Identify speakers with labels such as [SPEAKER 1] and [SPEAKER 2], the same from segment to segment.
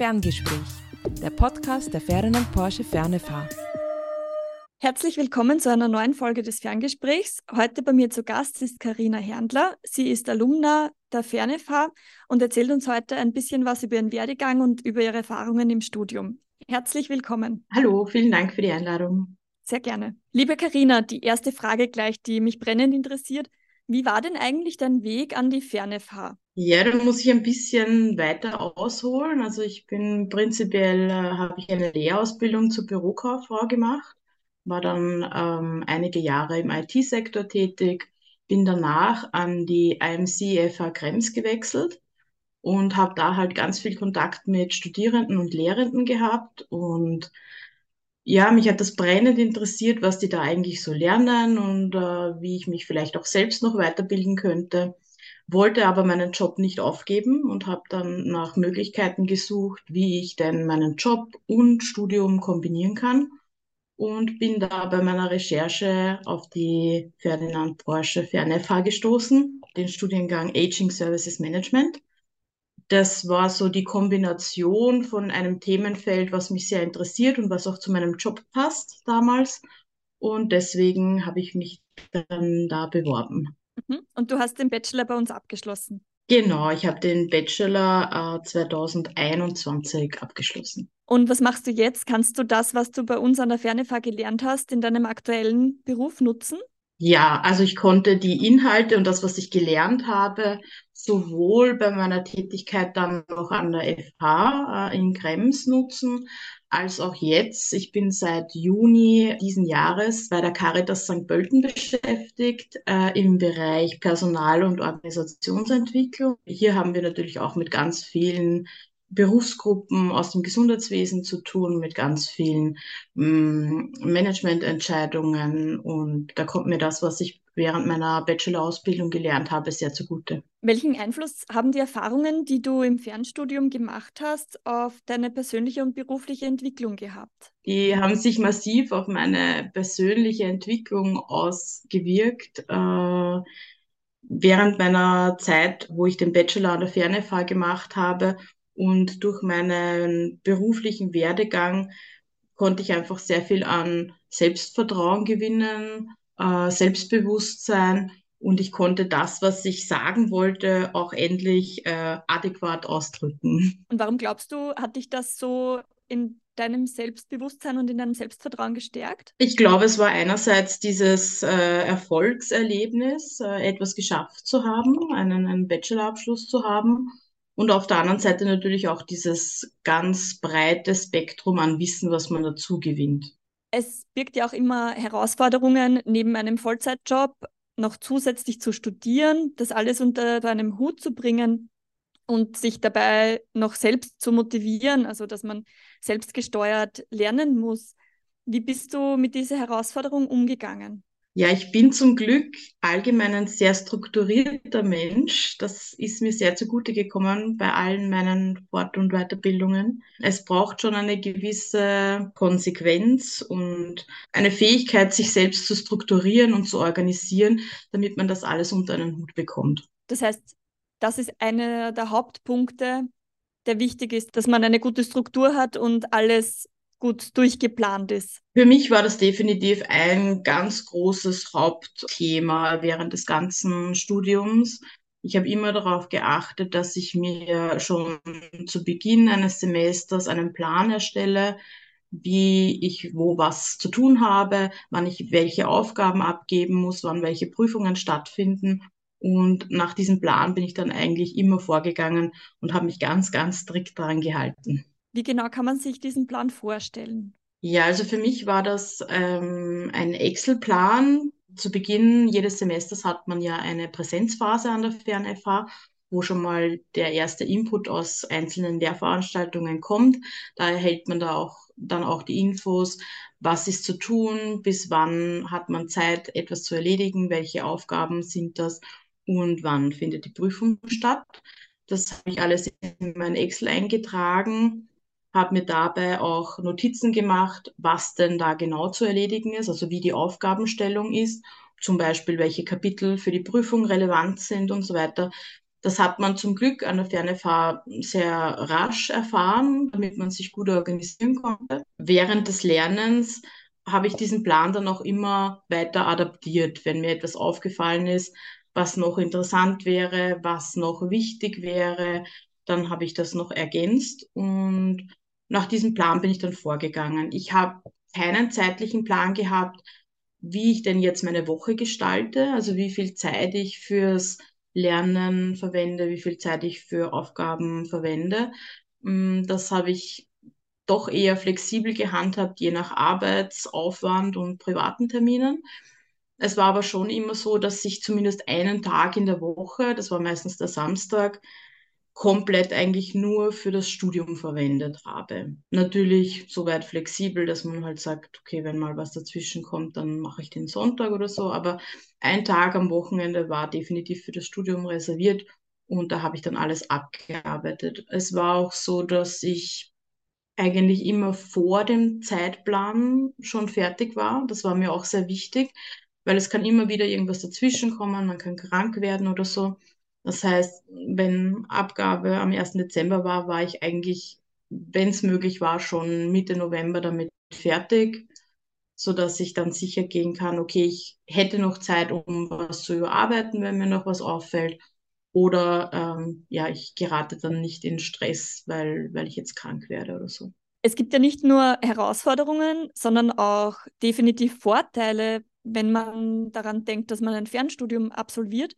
[SPEAKER 1] Ferngespräch, der Podcast der Ferdinand Porsche Fernefahr.
[SPEAKER 2] Herzlich willkommen zu einer neuen Folge des Ferngesprächs. Heute bei mir zu Gast ist Karina Herndler. Sie ist Alumna der Fernefahr und erzählt uns heute ein bisschen was über ihren Werdegang und über ihre Erfahrungen im Studium. Herzlich willkommen.
[SPEAKER 3] Hallo, vielen Dank für die Einladung.
[SPEAKER 2] Sehr gerne. Liebe Karina, die erste Frage gleich, die mich brennend interessiert. Wie war denn eigentlich dein Weg an die FernFH?
[SPEAKER 3] Ja, da muss ich ein bisschen weiter ausholen. Also ich bin prinzipiell, äh, habe ich eine Lehrausbildung zur Bürokauffrau gemacht, war dann ähm, einige Jahre im IT-Sektor tätig, bin danach an die IMC FH Krems gewechselt und habe da halt ganz viel Kontakt mit Studierenden und Lehrenden gehabt und ja, mich hat das brennend interessiert, was die da eigentlich so lernen und äh, wie ich mich vielleicht auch selbst noch weiterbilden könnte. Wollte aber meinen Job nicht aufgeben und habe dann nach Möglichkeiten gesucht, wie ich denn meinen Job und Studium kombinieren kann. Und bin da bei meiner Recherche auf die Ferdinand Porsche FernFH gestoßen, den Studiengang Aging Services Management das war so die Kombination von einem Themenfeld, was mich sehr interessiert und was auch zu meinem Job passt damals. Und deswegen habe ich mich dann da beworben.
[SPEAKER 2] Mhm. Und du hast den Bachelor bei uns abgeschlossen?
[SPEAKER 3] Genau, ich habe den Bachelor äh, 2021 abgeschlossen.
[SPEAKER 2] Und was machst du jetzt? Kannst du das, was du bei uns an der Fernefahr gelernt hast, in deinem aktuellen Beruf nutzen?
[SPEAKER 3] Ja, also ich konnte die Inhalte und das, was ich gelernt habe, sowohl bei meiner Tätigkeit dann noch an der FH äh, in Krems nutzen, als auch jetzt. Ich bin seit Juni diesen Jahres bei der Caritas St. Pölten beschäftigt äh, im Bereich Personal- und Organisationsentwicklung. Hier haben wir natürlich auch mit ganz vielen Berufsgruppen aus dem Gesundheitswesen zu tun, mit ganz vielen mm, Managemententscheidungen. Und da kommt mir das, was ich während meiner Bachelor-Ausbildung gelernt habe, sehr zugute.
[SPEAKER 2] Welchen Einfluss haben die Erfahrungen, die du im Fernstudium gemacht hast, auf deine persönliche und berufliche Entwicklung gehabt?
[SPEAKER 3] Die haben sich massiv auf meine persönliche Entwicklung ausgewirkt. Äh, während meiner Zeit, wo ich den Bachelor an der Fernefahrt gemacht habe, und durch meinen beruflichen Werdegang konnte ich einfach sehr viel an Selbstvertrauen gewinnen, äh, Selbstbewusstsein und ich konnte das, was ich sagen wollte, auch endlich äh, adäquat ausdrücken.
[SPEAKER 2] Und warum glaubst du, hat dich das so in deinem Selbstbewusstsein und in deinem Selbstvertrauen gestärkt?
[SPEAKER 3] Ich glaube, es war einerseits dieses äh, Erfolgserlebnis, äh, etwas geschafft zu haben, einen, einen Bachelorabschluss zu haben und auf der anderen Seite natürlich auch dieses ganz breite Spektrum an Wissen, was man dazu gewinnt.
[SPEAKER 2] Es birgt ja auch immer Herausforderungen, neben einem Vollzeitjob noch zusätzlich zu studieren, das alles unter einem Hut zu bringen und sich dabei noch selbst zu motivieren, also dass man selbstgesteuert lernen muss. Wie bist du mit dieser Herausforderung umgegangen?
[SPEAKER 3] Ja, ich bin zum Glück allgemein ein sehr strukturierter Mensch. Das ist mir sehr zugute gekommen bei allen meinen Fort- und Weiterbildungen. Es braucht schon eine gewisse Konsequenz und eine Fähigkeit, sich selbst zu strukturieren und zu organisieren, damit man das alles unter einen Hut bekommt.
[SPEAKER 2] Das heißt, das ist einer der Hauptpunkte, der wichtig ist, dass man eine gute Struktur hat und alles gut durchgeplant ist?
[SPEAKER 3] Für mich war das definitiv ein ganz großes Hauptthema während des ganzen Studiums. Ich habe immer darauf geachtet, dass ich mir schon zu Beginn eines Semesters einen Plan erstelle, wie ich wo was zu tun habe, wann ich welche Aufgaben abgeben muss, wann welche Prüfungen stattfinden. Und nach diesem Plan bin ich dann eigentlich immer vorgegangen und habe mich ganz, ganz strikt daran gehalten.
[SPEAKER 2] Wie genau kann man sich diesen Plan vorstellen?
[SPEAKER 3] Ja, also für mich war das ähm, ein Excel-Plan. Zu Beginn jedes Semesters hat man ja eine Präsenzphase an der FernFH, wo schon mal der erste Input aus einzelnen Lehrveranstaltungen kommt. Da erhält man da auch dann auch die Infos, was ist zu tun, bis wann hat man Zeit, etwas zu erledigen, welche Aufgaben sind das und wann findet die Prüfung statt. Das habe ich alles in mein Excel eingetragen habe mir dabei auch Notizen gemacht, was denn da genau zu erledigen ist, also wie die Aufgabenstellung ist, zum Beispiel welche Kapitel für die Prüfung relevant sind und so weiter. Das hat man zum Glück an der Fernefahr sehr rasch erfahren, damit man sich gut organisieren konnte. Während des Lernens habe ich diesen Plan dann auch immer weiter adaptiert, wenn mir etwas aufgefallen ist, was noch interessant wäre, was noch wichtig wäre, dann habe ich das noch ergänzt und nach diesem Plan bin ich dann vorgegangen. Ich habe keinen zeitlichen Plan gehabt, wie ich denn jetzt meine Woche gestalte, also wie viel Zeit ich fürs Lernen verwende, wie viel Zeit ich für Aufgaben verwende. Mm, das habe ich doch eher flexibel gehandhabt, je nach Arbeitsaufwand und privaten Terminen. Es war aber schon immer so, dass ich zumindest einen Tag in der Woche, das war meistens der Samstag, komplett eigentlich nur für das Studium verwendet habe. Natürlich soweit flexibel, dass man halt sagt, okay, wenn mal was dazwischen kommt, dann mache ich den Sonntag oder so. Aber ein Tag am Wochenende war definitiv für das Studium reserviert und da habe ich dann alles abgearbeitet. Es war auch so, dass ich eigentlich immer vor dem Zeitplan schon fertig war. Das war mir auch sehr wichtig, weil es kann immer wieder irgendwas dazwischen kommen, man kann krank werden oder so. Das heißt, wenn Abgabe am 1. Dezember war, war ich eigentlich, wenn es möglich war, schon Mitte November damit fertig, so dass ich dann sicher gehen kann, okay, ich hätte noch Zeit, um was zu überarbeiten, wenn mir noch was auffällt. Oder ähm, ja, ich gerate dann nicht in Stress, weil, weil ich jetzt krank werde oder so.
[SPEAKER 2] Es gibt ja nicht nur Herausforderungen, sondern auch definitiv Vorteile, wenn man daran denkt, dass man ein Fernstudium absolviert.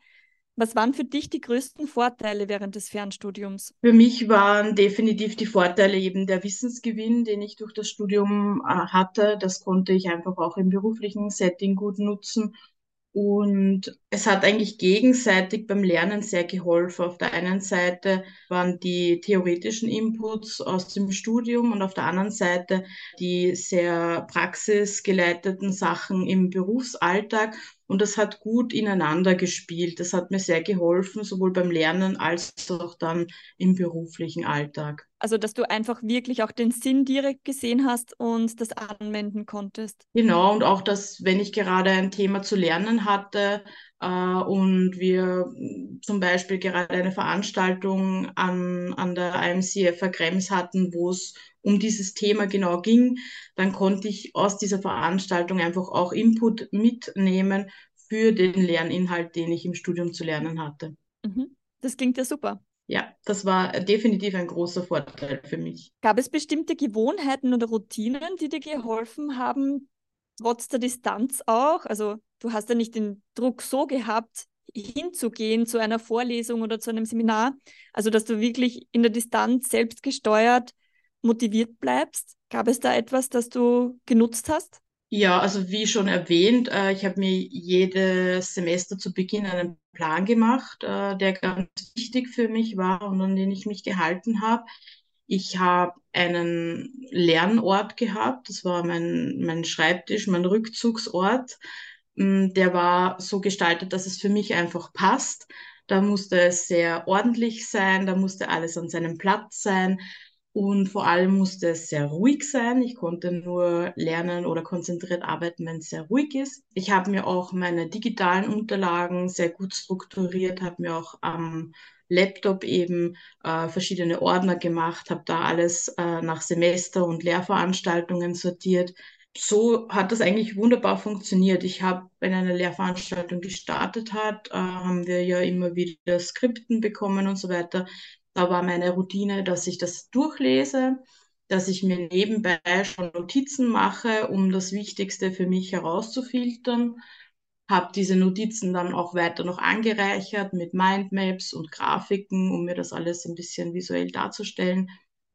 [SPEAKER 2] Was waren für dich die größten Vorteile während des Fernstudiums?
[SPEAKER 3] Für mich waren definitiv die Vorteile eben der Wissensgewinn, den ich durch das Studium äh, hatte. Das konnte ich einfach auch im beruflichen Setting gut nutzen. Und es hat eigentlich gegenseitig beim Lernen sehr geholfen. Auf der einen Seite waren die theoretischen Inputs aus dem Studium und auf der anderen Seite die sehr praxisgeleiteten Sachen im Berufsalltag. Und das hat gut ineinander gespielt. Das hat mir sehr geholfen, sowohl beim Lernen als auch dann im beruflichen Alltag.
[SPEAKER 2] Also, dass du einfach wirklich auch den Sinn direkt gesehen hast und das anwenden konntest.
[SPEAKER 3] Genau, und auch, dass wenn ich gerade ein Thema zu lernen hatte und wir zum Beispiel gerade eine Veranstaltung an, an der IMCF Krems hatten, wo es um dieses Thema genau ging, dann konnte ich aus dieser Veranstaltung einfach auch Input mitnehmen für den Lerninhalt, den ich im Studium zu lernen hatte.
[SPEAKER 2] Mhm. Das klingt ja super.
[SPEAKER 3] Ja, das war definitiv ein großer Vorteil für mich.
[SPEAKER 2] Gab es bestimmte Gewohnheiten oder Routinen, die dir geholfen haben, trotz der Distanz auch? Also du hast ja nicht den Druck so gehabt, hinzugehen zu einer Vorlesung oder zu einem Seminar. Also dass du wirklich in der Distanz selbst gesteuert motiviert bleibst? Gab es da etwas, das du genutzt hast?
[SPEAKER 3] Ja, also wie schon erwähnt, äh, ich habe mir jedes Semester zu Beginn einen Plan gemacht, äh, der ganz wichtig für mich war und an den ich mich gehalten habe. Ich habe einen Lernort gehabt, das war mein, mein Schreibtisch, mein Rückzugsort. Mm, der war so gestaltet, dass es für mich einfach passt. Da musste es sehr ordentlich sein, da musste alles an seinem Platz sein. Und vor allem musste es sehr ruhig sein. Ich konnte nur lernen oder konzentriert arbeiten, wenn es sehr ruhig ist. Ich habe mir auch meine digitalen Unterlagen sehr gut strukturiert, habe mir auch am Laptop eben äh, verschiedene Ordner gemacht, habe da alles äh, nach Semester und Lehrveranstaltungen sortiert. So hat das eigentlich wunderbar funktioniert. Ich habe, wenn eine Lehrveranstaltung gestartet hat, äh, haben wir ja immer wieder Skripten bekommen und so weiter. Da war meine Routine, dass ich das durchlese, dass ich mir nebenbei schon Notizen mache, um das Wichtigste für mich herauszufiltern. Habe diese Notizen dann auch weiter noch angereichert mit Mindmaps und Grafiken, um mir das alles ein bisschen visuell darzustellen.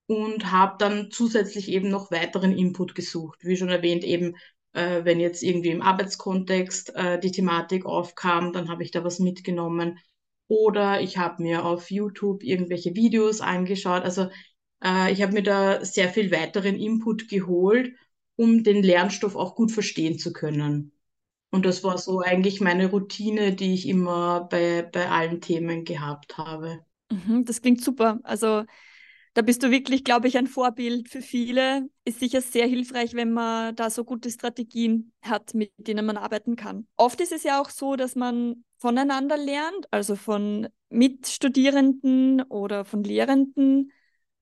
[SPEAKER 3] Und habe dann zusätzlich eben noch weiteren Input gesucht. Wie schon erwähnt, eben äh, wenn jetzt irgendwie im Arbeitskontext äh, die Thematik aufkam, dann habe ich da was mitgenommen oder ich habe mir auf YouTube irgendwelche Videos angeschaut. Also äh, ich habe mir da sehr viel weiteren Input geholt, um den Lernstoff auch gut verstehen zu können. Und das war so eigentlich meine Routine, die ich immer bei, bei allen Themen gehabt habe.
[SPEAKER 2] Mhm, das klingt super. Also da bist du wirklich, glaube ich, ein Vorbild für viele. Ist sicher sehr hilfreich, wenn man da so gute Strategien hat, mit denen man arbeiten kann. Oft ist es ja auch so, dass man voneinander lernt, also von Mitstudierenden oder von Lehrenden.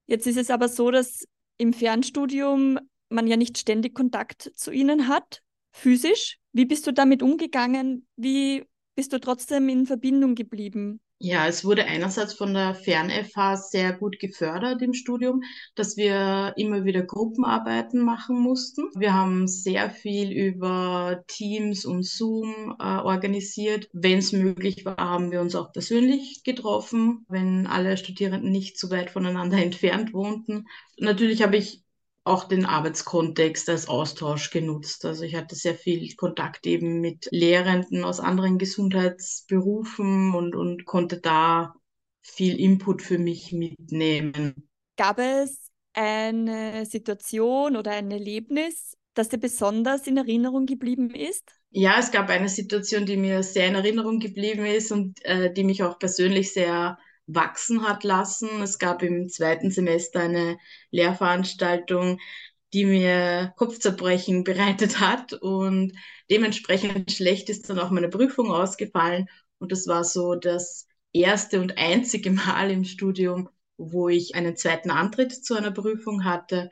[SPEAKER 2] Jetzt ist es aber so, dass im Fernstudium man ja nicht ständig Kontakt zu ihnen hat, physisch. Wie bist du damit umgegangen? Wie bist du trotzdem in Verbindung geblieben?
[SPEAKER 3] Ja, es wurde einerseits von der Fern-FH sehr gut gefördert im Studium, dass wir immer wieder Gruppenarbeiten machen mussten. Wir haben sehr viel über Teams und Zoom äh, organisiert. Wenn es möglich war, haben wir uns auch persönlich getroffen, wenn alle Studierenden nicht so weit voneinander entfernt wohnten. Natürlich habe ich auch den Arbeitskontext als Austausch genutzt. Also ich hatte sehr viel Kontakt eben mit Lehrenden aus anderen Gesundheitsberufen und, und konnte da viel Input für mich mitnehmen.
[SPEAKER 2] Gab es eine Situation oder ein Erlebnis, das dir besonders in Erinnerung geblieben ist?
[SPEAKER 3] Ja, es gab eine Situation, die mir sehr in Erinnerung geblieben ist und äh, die mich auch persönlich sehr wachsen hat lassen. Es gab im zweiten Semester eine Lehrveranstaltung, die mir Kopfzerbrechen bereitet hat und dementsprechend schlecht ist dann auch meine Prüfung ausgefallen. Und das war so das erste und einzige Mal im Studium, wo ich einen zweiten Antritt zu einer Prüfung hatte.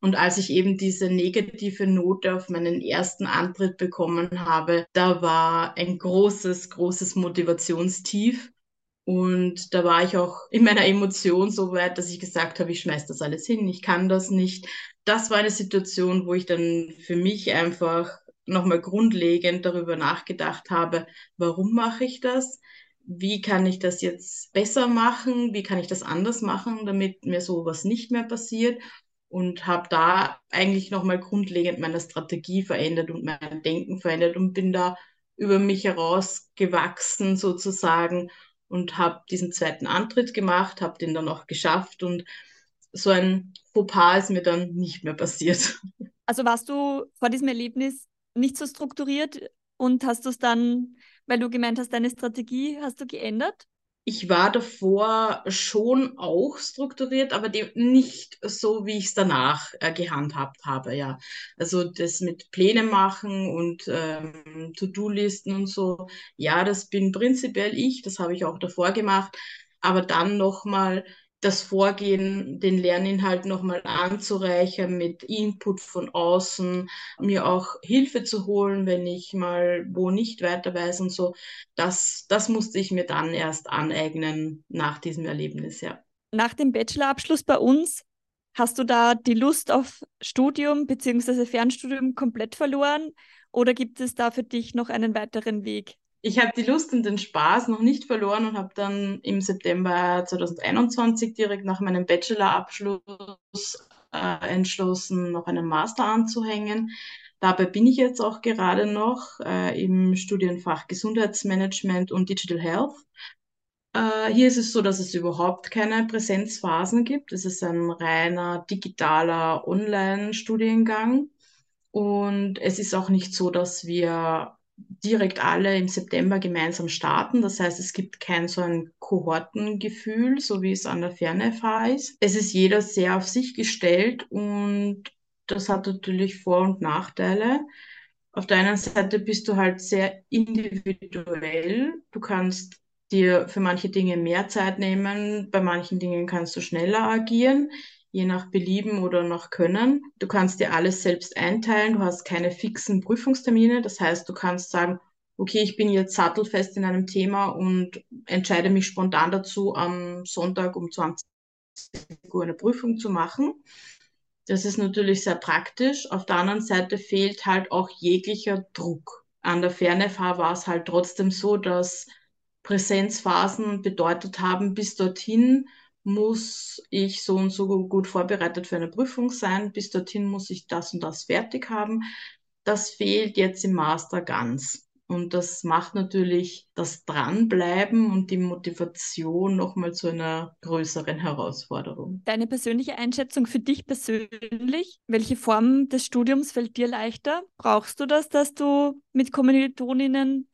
[SPEAKER 3] Und als ich eben diese negative Note auf meinen ersten Antritt bekommen habe, da war ein großes, großes Motivationstief. Und da war ich auch in meiner Emotion so weit, dass ich gesagt habe, ich schmeiß das alles hin, ich kann das nicht. Das war eine Situation, wo ich dann für mich einfach nochmal grundlegend darüber nachgedacht habe, warum mache ich das? Wie kann ich das jetzt besser machen? Wie kann ich das anders machen, damit mir sowas nicht mehr passiert? Und habe da eigentlich nochmal grundlegend meine Strategie verändert und mein Denken verändert und bin da über mich herausgewachsen sozusagen und habe diesen zweiten Antritt gemacht, habe den dann auch geschafft und so ein Fauxpas ist mir dann nicht mehr passiert.
[SPEAKER 2] Also warst du vor diesem Erlebnis nicht so strukturiert und hast du es dann, weil du gemeint hast, deine Strategie hast du geändert?
[SPEAKER 3] Ich war davor schon auch strukturiert, aber nicht so, wie ich es danach äh, gehandhabt habe, ja. Also das mit Pläne machen und ähm, To-Do-Listen und so, ja, das bin prinzipiell ich, das habe ich auch davor gemacht, aber dann nochmal das Vorgehen, den Lerninhalt nochmal anzureichern mit Input von außen, mir auch Hilfe zu holen, wenn ich mal wo nicht weiter weiß und so. Das, das musste ich mir dann erst aneignen nach diesem Erlebnis, ja.
[SPEAKER 2] Nach dem Bachelorabschluss bei uns Hast du da die Lust auf Studium bzw. Fernstudium komplett verloren oder gibt es da für dich noch einen weiteren Weg?
[SPEAKER 3] Ich habe die Lust und den Spaß noch nicht verloren und habe dann im September 2021 direkt nach meinem Bachelorabschluss äh, entschlossen, noch einen Master anzuhängen. Dabei bin ich jetzt auch gerade noch äh, im Studienfach Gesundheitsmanagement und Digital Health. Äh, hier ist es so, dass es überhaupt keine Präsenzphasen gibt. Es ist ein reiner digitaler Online-Studiengang. Und es ist auch nicht so, dass wir direkt alle im September gemeinsam starten. Das heißt, es gibt kein so ein Kohortengefühl, so wie es an der Ferne-FH ist. Es ist jeder sehr auf sich gestellt und das hat natürlich Vor- und Nachteile. Auf der einen Seite bist du halt sehr individuell. Du kannst dir für manche Dinge mehr Zeit nehmen, bei manchen Dingen kannst du schneller agieren je nach Belieben oder nach Können. Du kannst dir alles selbst einteilen, du hast keine fixen Prüfungstermine. Das heißt, du kannst sagen, okay, ich bin jetzt sattelfest in einem Thema und entscheide mich spontan dazu, am Sonntag um 20 Uhr eine Prüfung zu machen. Das ist natürlich sehr praktisch. Auf der anderen Seite fehlt halt auch jeglicher Druck. An der FernFH war es halt trotzdem so, dass Präsenzphasen bedeutet haben, bis dorthin muss ich so und so gut vorbereitet für eine Prüfung sein. Bis dorthin muss ich das und das fertig haben. Das fehlt jetzt im Master ganz. Und das macht natürlich das Dranbleiben und die Motivation nochmal zu einer größeren Herausforderung.
[SPEAKER 2] Deine persönliche Einschätzung für dich persönlich, welche Form des Studiums fällt dir leichter? Brauchst du das, dass du mit Kommilitoninnen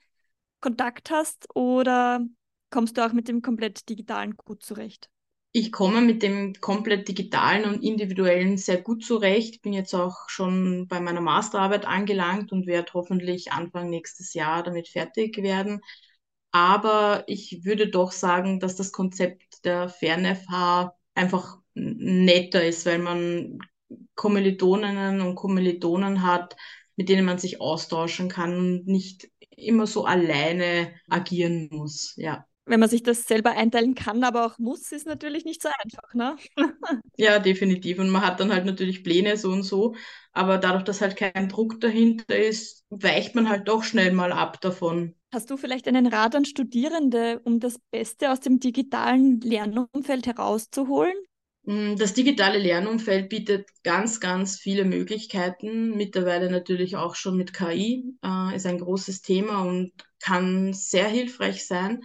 [SPEAKER 2] Kontakt hast oder kommst du auch mit dem komplett digitalen gut zurecht?
[SPEAKER 3] Ich komme mit dem komplett digitalen und individuellen sehr gut zurecht. Bin jetzt auch schon bei meiner Masterarbeit angelangt und werde hoffentlich Anfang nächstes Jahr damit fertig werden. Aber ich würde doch sagen, dass das Konzept der FernFH einfach netter ist, weil man Kommilitoninnen und Kommilitonen hat, mit denen man sich austauschen kann und nicht immer so alleine agieren muss. Ja.
[SPEAKER 2] Wenn man sich das selber einteilen kann, aber auch muss, ist natürlich nicht so einfach, ne?
[SPEAKER 3] ja, definitiv. Und man hat dann halt natürlich Pläne so und so. Aber dadurch, dass halt kein Druck dahinter ist, weicht man halt doch schnell mal ab davon.
[SPEAKER 2] Hast du vielleicht einen Rat an Studierende, um das Beste aus dem digitalen Lernumfeld herauszuholen?
[SPEAKER 3] Mm, das digitale Lernumfeld bietet ganz, ganz viele Möglichkeiten. Mittlerweile natürlich auch schon mit KI, äh, ist ein großes Thema und kann sehr hilfreich sein.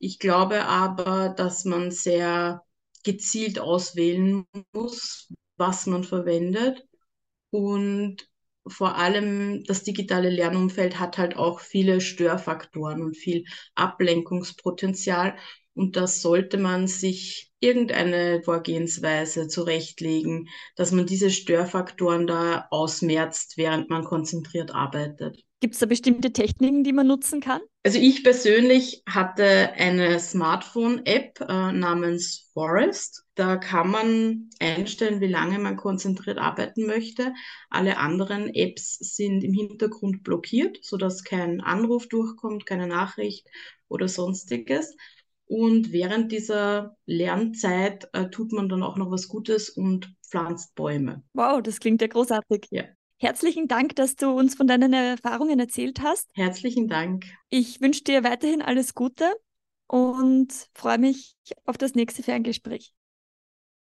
[SPEAKER 3] Ich glaube aber, dass man sehr gezielt auswählen muss, was man verwendet. Und vor allem das digitale Lernumfeld hat halt auch viele Störfaktoren und viel Ablenkungspotenzial. Und das sollte man sich irgendeine Vorgehensweise zurechtlegen, dass man diese Störfaktoren da ausmerzt, während man konzentriert arbeitet.
[SPEAKER 2] Gibt es da bestimmte Techniken, die man nutzen kann?
[SPEAKER 3] Also ich persönlich hatte eine Smartphone-App äh, namens Forest. Da kann man einstellen, wie lange man konzentriert arbeiten möchte. Alle anderen Apps sind im Hintergrund blockiert, sodass kein Anruf durchkommt, keine Nachricht oder sonstiges. Und während dieser Lernzeit äh, tut man dann auch noch was Gutes und pflanzt Bäume.
[SPEAKER 2] Wow, das klingt ja großartig.
[SPEAKER 3] Ja.
[SPEAKER 2] Herzlichen Dank, dass du uns von deinen Erfahrungen erzählt hast.
[SPEAKER 3] Herzlichen Dank.
[SPEAKER 2] Ich wünsche dir weiterhin alles Gute und freue mich auf das nächste Ferngespräch.